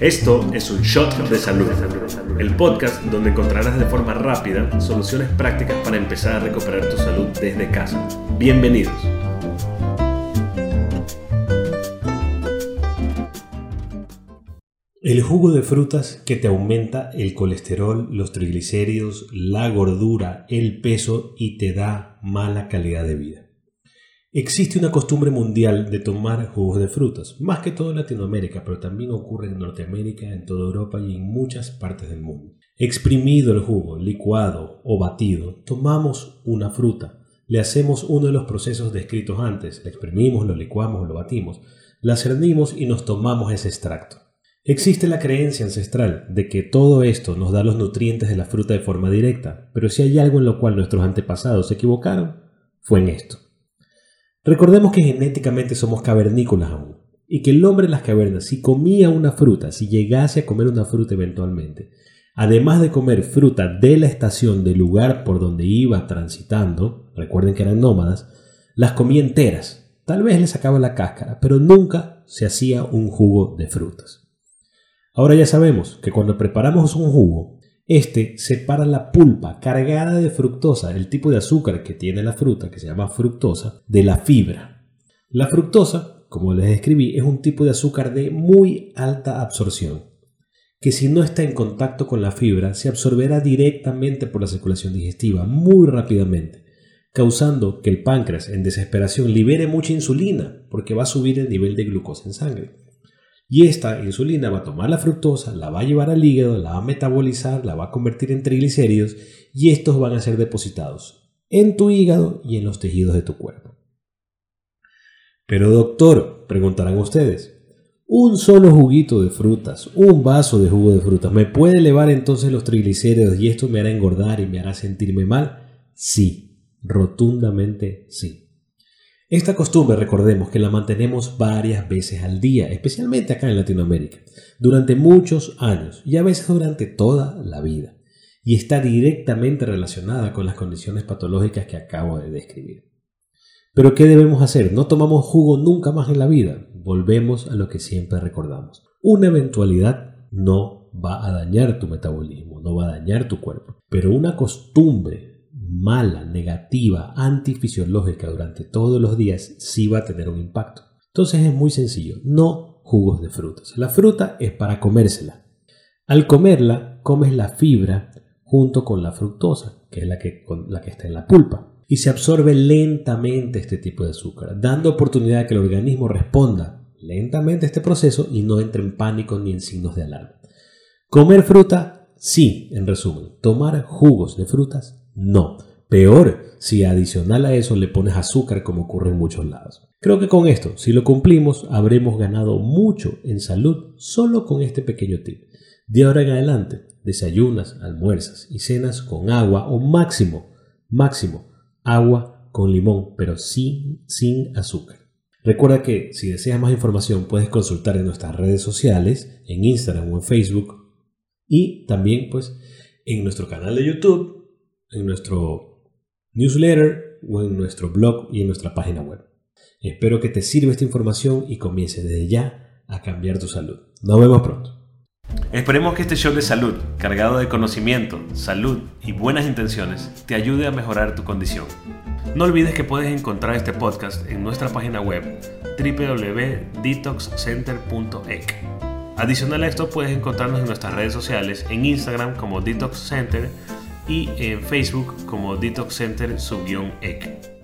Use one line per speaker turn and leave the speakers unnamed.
Esto es un shot de salud, el podcast donde encontrarás de forma rápida soluciones prácticas para empezar a recuperar tu salud desde casa. Bienvenidos. El jugo de frutas que te aumenta el colesterol, los triglicéridos, la gordura, el peso y te da mala calidad de vida. Existe una costumbre mundial de tomar jugos de frutas, más que todo en Latinoamérica, pero también ocurre en Norteamérica, en toda Europa y en muchas partes del mundo. Exprimido el jugo, licuado o batido, tomamos una fruta, le hacemos uno de los procesos descritos antes, la exprimimos, lo licuamos, lo batimos, la cernimos y nos tomamos ese extracto. Existe la creencia ancestral de que todo esto nos da los nutrientes de la fruta de forma directa, pero si hay algo en lo cual nuestros antepasados se equivocaron, fue en esto. Recordemos que genéticamente somos cavernícolas aún, y que el hombre en las cavernas, si comía una fruta, si llegase a comer una fruta eventualmente, además de comer fruta de la estación del lugar por donde iba transitando, recuerden que eran nómadas, las comía enteras. Tal vez le sacaba la cáscara, pero nunca se hacía un jugo de frutas. Ahora ya sabemos que cuando preparamos un jugo, este separa la pulpa cargada de fructosa, el tipo de azúcar que tiene la fruta, que se llama fructosa, de la fibra. La fructosa, como les describí, es un tipo de azúcar de muy alta absorción, que si no está en contacto con la fibra se absorberá directamente por la circulación digestiva muy rápidamente, causando que el páncreas en desesperación libere mucha insulina porque va a subir el nivel de glucosa en sangre. Y esta insulina va a tomar la fructosa, la va a llevar al hígado, la va a metabolizar, la va a convertir en triglicéridos y estos van a ser depositados en tu hígado y en los tejidos de tu cuerpo. Pero doctor, preguntarán ustedes, un solo juguito de frutas, un vaso de jugo de frutas, ¿me puede elevar entonces los triglicéridos y esto me hará engordar y me hará sentirme mal? Sí, rotundamente sí. Esta costumbre recordemos que la mantenemos varias veces al día, especialmente acá en Latinoamérica, durante muchos años y a veces durante toda la vida, y está directamente relacionada con las condiciones patológicas que acabo de describir. Pero ¿qué debemos hacer? No tomamos jugo nunca más en la vida, volvemos a lo que siempre recordamos. Una eventualidad no va a dañar tu metabolismo, no va a dañar tu cuerpo, pero una costumbre mala, negativa, antifisiológica durante todos los días, sí va a tener un impacto. Entonces es muy sencillo, no jugos de frutas. La fruta es para comérsela. Al comerla, comes la fibra junto con la fructosa, que es la que, la que está en la pulpa, y se absorbe lentamente este tipo de azúcar, dando oportunidad a que el organismo responda lentamente a este proceso y no entre en pánico ni en signos de alarma. Comer fruta, sí, en resumen. Tomar jugos de frutas, no. Peor si adicional a eso le pones azúcar como ocurre en muchos lados. Creo que con esto, si lo cumplimos, habremos ganado mucho en salud solo con este pequeño tip. De ahora en adelante, desayunas, almuerzas y cenas con agua o máximo, máximo, agua con limón, pero sin, sin azúcar. Recuerda que si deseas más información puedes consultar en nuestras redes sociales, en Instagram o en Facebook y también pues en nuestro canal de YouTube en nuestro newsletter o en nuestro blog y en nuestra página web. Espero que te sirva esta información y comience desde ya a cambiar tu salud. Nos vemos pronto.
Esperemos que este show de salud, cargado de conocimiento, salud y buenas intenciones, te ayude a mejorar tu condición. No olvides que puedes encontrar este podcast en nuestra página web www.detoxcenter.ec. Adicional a esto, puedes encontrarnos en nuestras redes sociales, en Instagram como Detox Center y en Facebook como Detox Center-EC.